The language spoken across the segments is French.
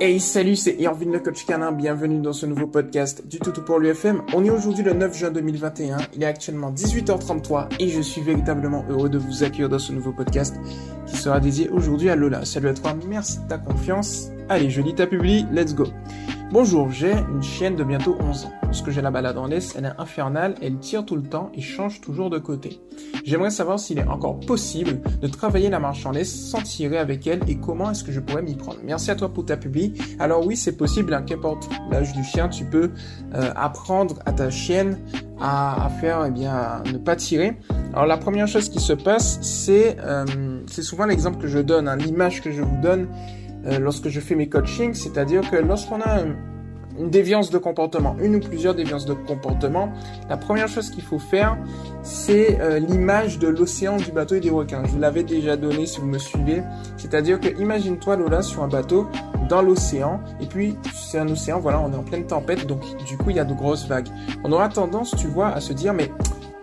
Hey salut, c'est Irvin le coach canin, bienvenue dans ce nouveau podcast du Toutou pour l'UFM. On est aujourd'hui le 9 juin 2021, il est actuellement 18h33 et je suis véritablement heureux de vous accueillir dans ce nouveau podcast qui sera dédié aujourd'hui à Lola. Salut à toi, merci de ta confiance. Allez, je lis ta publie, let's go. Bonjour, j'ai une chienne de bientôt 11 ans. Lorsque j'ai la balade en laisse, elle est infernale, elle tire tout le temps et change toujours de côté. J'aimerais savoir s'il est encore possible de travailler la marche en laisse sans tirer avec elle et comment est-ce que je pourrais m'y prendre. Merci à toi pour ta publi. Alors oui, c'est possible, hein, qu'importe l'âge du chien, tu peux euh, apprendre à ta chienne à, faire, eh bien, ne pas tirer. Alors la première chose qui se passe, c'est euh, c'est souvent l'exemple que je donne, hein, l'image que je vous donne euh, lorsque je fais mes coachings, c'est-à-dire que lorsqu'on a une déviance de comportement, une ou plusieurs déviances de comportement, la première chose qu'il faut faire, c'est euh, l'image de l'océan, du bateau et des requins. Je vous l'avais déjà donné si vous me suivez. C'est-à-dire que imagine-toi Lola sur un bateau dans l'océan et puis c'est un océan, voilà, on est en pleine tempête, donc du coup il y a de grosses vagues. On aura tendance, tu vois, à se dire mais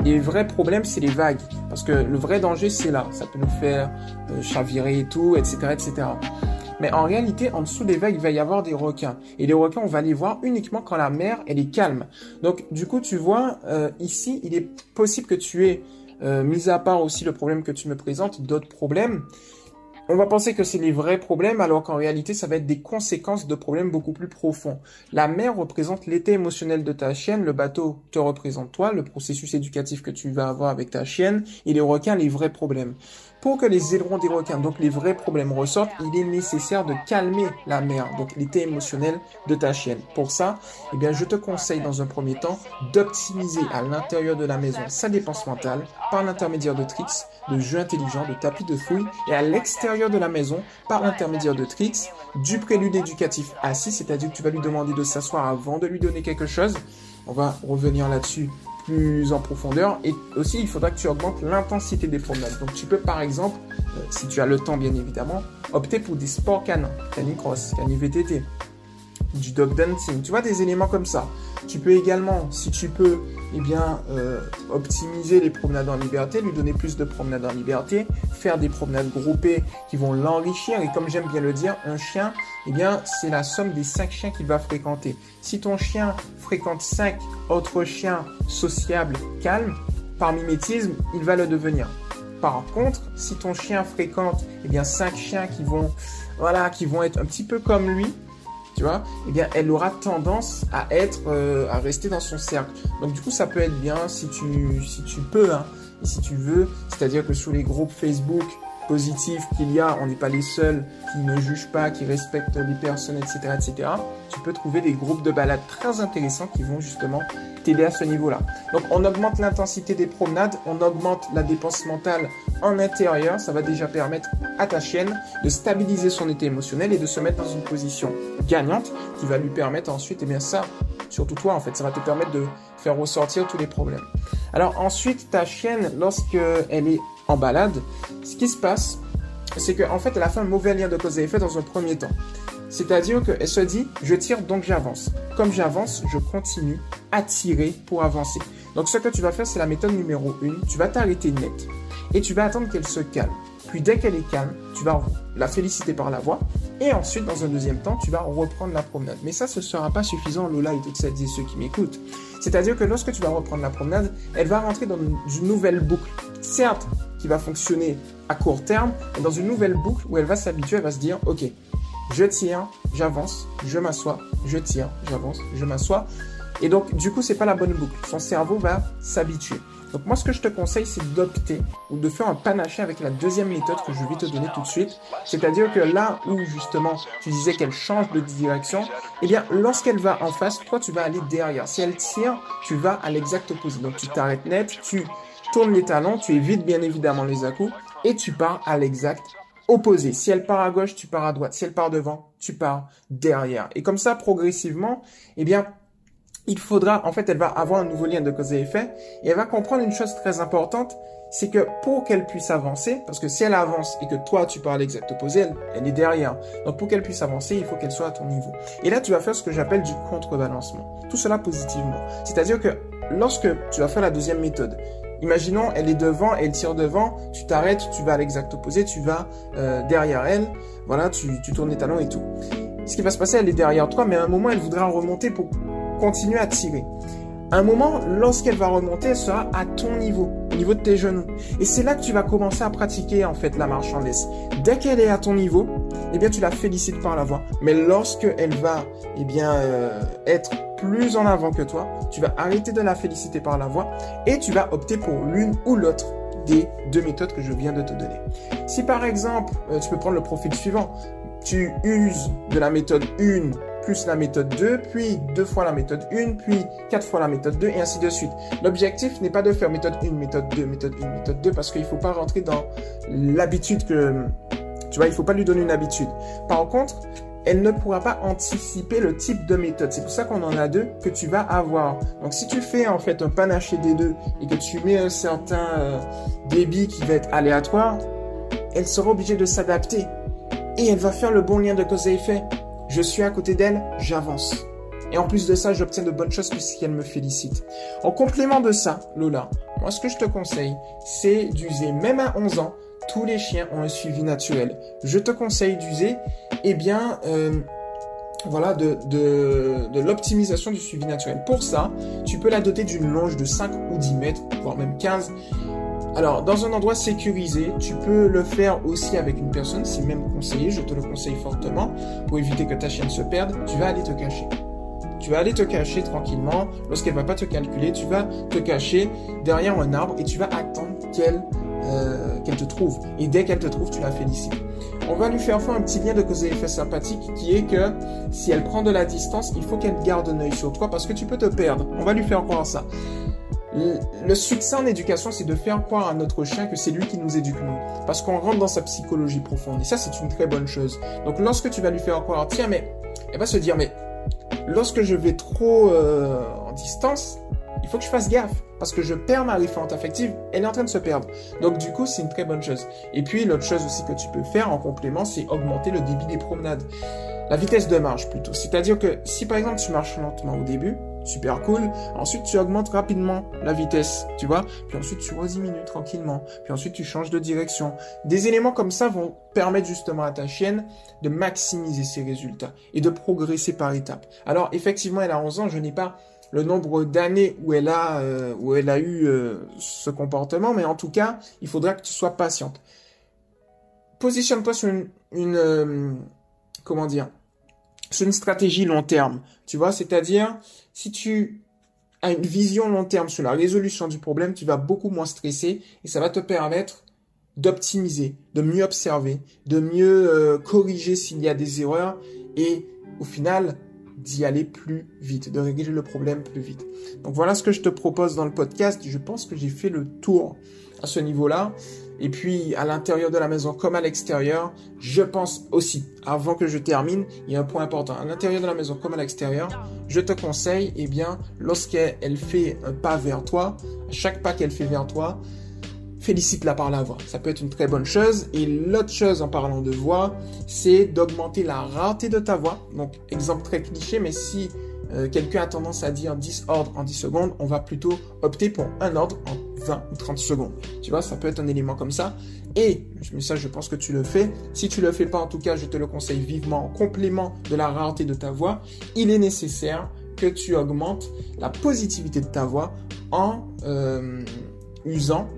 les vrais problèmes, c'est les vagues. Parce que le vrai danger, c'est là. Ça peut nous faire euh, chavirer et tout, etc., etc. Mais en réalité, en dessous des vagues, il va y avoir des requins. Et les requins, on va les voir uniquement quand la mer, elle est calme. Donc, du coup, tu vois, euh, ici, il est possible que tu aies, euh, mis à part aussi le problème que tu me présentes, d'autres problèmes. On va penser que c'est les vrais problèmes, alors qu'en réalité, ça va être des conséquences de problèmes beaucoup plus profonds. La mer représente l'état émotionnel de ta chienne, le bateau te représente toi, le processus éducatif que tu vas avoir avec ta chienne, et les requins, les vrais problèmes. Pour que les ailerons des requins, donc les vrais problèmes ressortent, il est nécessaire de calmer la mer, donc l'état émotionnel de ta chienne. Pour ça, eh bien, je te conseille dans un premier temps d'optimiser à l'intérieur de la maison sa dépense mentale par l'intermédiaire de tricks, de jeux intelligents, de tapis de fouilles et à l'extérieur de la maison par l'intermédiaire de tricks, du prélude éducatif assis, c'est-à-dire que tu vas lui demander de s'asseoir avant de lui donner quelque chose. On va revenir là-dessus plus en profondeur. Et aussi, il faudra que tu augmentes l'intensité des promenades. Donc, tu peux, par exemple, euh, si tu as le temps, bien évidemment, opter pour des sports canins, canicross, VTT du dog dancing, tu vois, des éléments comme ça. Tu peux également, si tu peux, eh bien, euh, optimiser les promenades en liberté, lui donner plus de promenades en liberté, faire des promenades groupées qui vont l'enrichir. Et comme j'aime bien le dire, un chien, eh bien, c'est la somme des cinq chiens qu'il va fréquenter. Si ton chien fréquente cinq autres chiens sociables, calmes, par mimétisme, il va le devenir. Par contre, si ton chien fréquente, eh bien, cinq chiens qui vont, voilà, qui vont être un petit peu comme lui, tu vois, eh bien, elle aura tendance à être, euh, à rester dans son cercle. Donc, du coup, ça peut être bien si tu, si tu peux, hein, et si tu veux. C'est-à-dire que sur les groupes Facebook positifs qu'il y a, on n'est pas les seuls qui ne jugent pas, qui respectent les personnes, etc., etc. Tu peux trouver des groupes de balades très intéressants qui vont justement t'aider à ce niveau-là. Donc, on augmente l'intensité des promenades, on augmente la dépense mentale en intérieur. Ça va déjà permettre à ta chienne de stabiliser son état émotionnel et de se mettre dans une position gagnante qui va lui permettre ensuite, et eh bien ça, surtout toi en fait, ça va te permettre de faire ressortir tous les problèmes. Alors ensuite, ta chienne, lorsqu'elle est en balade, ce qui se passe, c'est qu'en en fait, elle a fait un mauvais lien de cause et effet dans un premier temps. C'est-à-dire qu'elle se dit, je tire donc j'avance. Comme j'avance, je continue à tirer pour avancer. Donc ce que tu vas faire, c'est la méthode numéro 1. Tu vas t'arrêter net et tu vas attendre qu'elle se calme. Puis dès qu'elle est calme, tu vas la féliciter par la voix. Et ensuite, dans un deuxième temps, tu vas reprendre la promenade. Mais ça, ce ne sera pas suffisant, Lola et toutes celles et ceux qui m'écoutent. C'est-à-dire que lorsque tu vas reprendre la promenade, elle va rentrer dans une nouvelle boucle. Certes, qui va fonctionner à court terme, mais dans une nouvelle boucle où elle va s'habituer, elle va se dire, ok, je tire, j'avance, je m'assois, je tire, j'avance, je m'assois. Et donc, du coup, c'est pas la bonne boucle. Son cerveau va s'habituer. Donc moi, ce que je te conseille, c'est d'opter ou de faire un panaché avec la deuxième méthode que je vais te donner tout de suite. C'est-à-dire que là où justement tu disais qu'elle change de direction, eh bien lorsqu'elle va en face, toi tu vas aller derrière. Si elle tire, tu vas à l'exact opposé. Donc tu t'arrêtes net, tu tournes les talons, tu évites bien évidemment les à et tu pars à l'exact opposé. Si elle part à gauche, tu pars à droite. Si elle part devant, tu pars derrière. Et comme ça, progressivement, eh bien, il faudra, en fait, elle va avoir un nouveau lien de cause et effet, et elle va comprendre une chose très importante, c'est que pour qu'elle puisse avancer, parce que si elle avance et que toi tu parles l'exact opposé, elle, elle, est derrière. Donc pour qu'elle puisse avancer, il faut qu'elle soit à ton niveau. Et là, tu vas faire ce que j'appelle du contrebalancement. Tout cela positivement. C'est-à-dire que lorsque tu vas faire la deuxième méthode, imaginons elle est devant, elle tire devant, tu t'arrêtes, tu vas à l'exact opposé, tu vas euh, derrière elle, voilà, tu, tu tournes les talons et tout. ce qui va se passer, elle est derrière toi, mais à un moment, elle voudra remonter pour continuer à tirer. À un moment, lorsqu'elle va remonter, elle sera à ton niveau, au niveau de tes genoux. Et c'est là que tu vas commencer à pratiquer en fait la laisse. Dès qu'elle est à ton niveau, eh bien tu la félicites par la voix. Mais lorsque elle va eh bien euh, être plus en avant que toi, tu vas arrêter de la féliciter par la voix et tu vas opter pour l'une ou l'autre des deux méthodes que je viens de te donner. Si par exemple, euh, tu peux prendre le profil suivant, tu uses de la méthode 1 plus la méthode 2, puis deux fois la méthode 1, puis quatre fois la méthode 2, et ainsi de suite. L'objectif n'est pas de faire méthode 1, méthode 2, méthode 1, méthode 2, parce qu'il ne faut pas rentrer dans l'habitude que... Tu vois, il ne faut pas lui donner une habitude. Par contre, elle ne pourra pas anticiper le type de méthode. C'est pour ça qu'on en a deux que tu vas avoir. Donc si tu fais en fait un panaché des deux et que tu mets un certain euh, débit qui va être aléatoire, elle sera obligée de s'adapter. Et elle va faire le bon lien de cause à effet. Je suis à côté d'elle, j'avance. Et en plus de ça, j'obtiens de bonnes choses puisqu'elle me félicite. En complément de ça, Lola, moi ce que je te conseille, c'est d'user, même à 11 ans, tous les chiens ont un suivi naturel. Je te conseille d'user, eh bien, euh, voilà, de, de, l'optimisation du suivi naturel. Pour ça, tu peux la doter d'une longe de 5 ou 10 mètres, voire même 15. Alors, dans un endroit sécurisé, tu peux le faire aussi avec une personne, c'est même conseillé, je te le conseille fortement, pour éviter que ta chienne se perde, tu vas aller te cacher. Tu vas aller te cacher tranquillement. Lorsqu'elle va pas te calculer, tu vas te cacher derrière un arbre et tu vas attendre qu'elle euh, qu'elle te trouve. Et dès qu'elle te trouve, tu la félicites. On va lui faire faire un petit lien de cause et effet sympathique qui est que si elle prend de la distance, il faut qu'elle garde un œil sur toi parce que tu peux te perdre. On va lui faire croire ça. Le succès en éducation, c'est de faire croire à notre chien que c'est lui qui nous éduque nous. Parce qu'on rentre dans sa psychologie profonde. Et ça, c'est une très bonne chose. Donc, lorsque tu vas lui faire croire, tiens, mais, elle va se dire, mais, lorsque je vais trop euh, en distance, il faut que je fasse gaffe. Parce que je perds ma référente affective, elle est en train de se perdre. Donc, du coup, c'est une très bonne chose. Et puis, l'autre chose aussi que tu peux faire en complément, c'est augmenter le débit des promenades. La vitesse de marche plutôt. C'est-à-dire que si par exemple tu marches lentement au début, super cool. Ensuite, tu augmentes rapidement la vitesse, tu vois. Puis ensuite, tu rediminues tranquillement. Puis ensuite, tu changes de direction. Des éléments comme ça vont permettre justement à ta chienne de maximiser ses résultats et de progresser par étapes. Alors, effectivement, elle a 11 ans. Je n'ai pas le nombre d'années où elle a euh, eu euh, ce comportement, mais en tout cas, il faudra que tu sois patiente. Positionne-toi sur une, euh, comment dire sur une stratégie long terme. Tu vois, c'est-à-dire, si tu as une vision long terme sur la résolution du problème, tu vas beaucoup moins stresser et ça va te permettre d'optimiser, de mieux observer, de mieux euh, corriger s'il y a des erreurs et au final d'y aller plus vite, de régler le problème plus vite. Donc voilà ce que je te propose dans le podcast. Je pense que j'ai fait le tour à ce niveau-là. Et puis à l'intérieur de la maison comme à l'extérieur, je pense aussi, avant que je termine, il y a un point important. À l'intérieur de la maison comme à l'extérieur, je te conseille, eh bien, lorsqu'elle fait un pas vers toi, à chaque pas qu'elle fait vers toi, félicite-la par la voix. Ça peut être une très bonne chose. Et l'autre chose en parlant de voix, c'est d'augmenter la rareté de ta voix. Donc, exemple très cliché, mais si euh, quelqu'un a tendance à dire 10 ordres en 10 secondes, on va plutôt opter pour un ordre en 20 ou 30 secondes. Tu vois, ça peut être un élément comme ça. Et, mais ça, je pense que tu le fais. Si tu le fais pas, en tout cas, je te le conseille vivement en complément de la rareté de ta voix. Il est nécessaire que tu augmentes la positivité de ta voix en euh, usant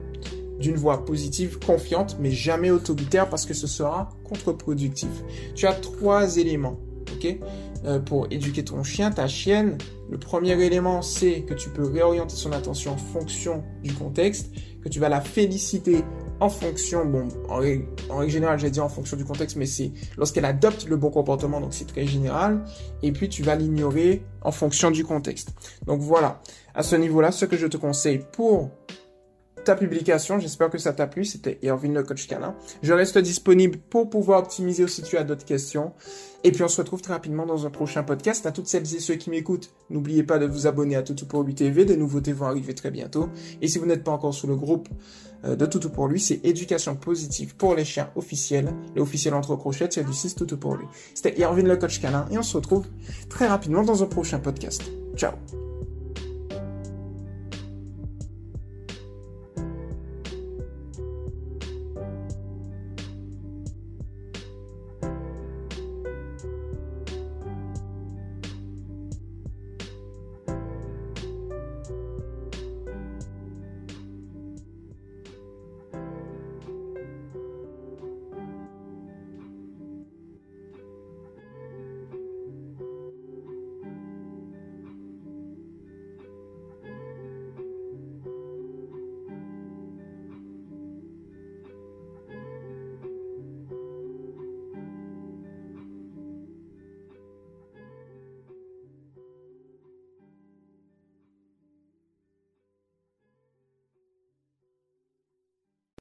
d'une voix positive, confiante, mais jamais autoritaire parce que ce sera contre-productif. Tu as trois éléments, ok? Euh, pour éduquer ton chien, ta chienne. Le premier élément, c'est que tu peux réorienter son attention en fonction du contexte, que tu vas la féliciter en fonction, bon, en, règle générale, j'ai dit en fonction du contexte, mais c'est lorsqu'elle adopte le bon comportement, donc c'est très général. Et puis, tu vas l'ignorer en fonction du contexte. Donc voilà, à ce niveau-là, ce que je te conseille pour ta publication. J'espère que ça t'a plu. C'était Irvine le coach canin. Je reste disponible pour pouvoir optimiser aussi si tu as d'autres questions. Et puis on se retrouve très rapidement dans un prochain podcast. À toutes celles et ceux qui m'écoutent, n'oubliez pas de vous abonner à Toutou pour lui TV. Des nouveautés vont arriver très bientôt. Et si vous n'êtes pas encore sur le groupe euh, de Toutou pour lui, c'est éducation positive pour les chiens officiels. Les officiels entre crochets, c'est du 6 Toutou pour lui. C'était Irvine le coach canin et on se retrouve très rapidement dans un prochain podcast. Ciao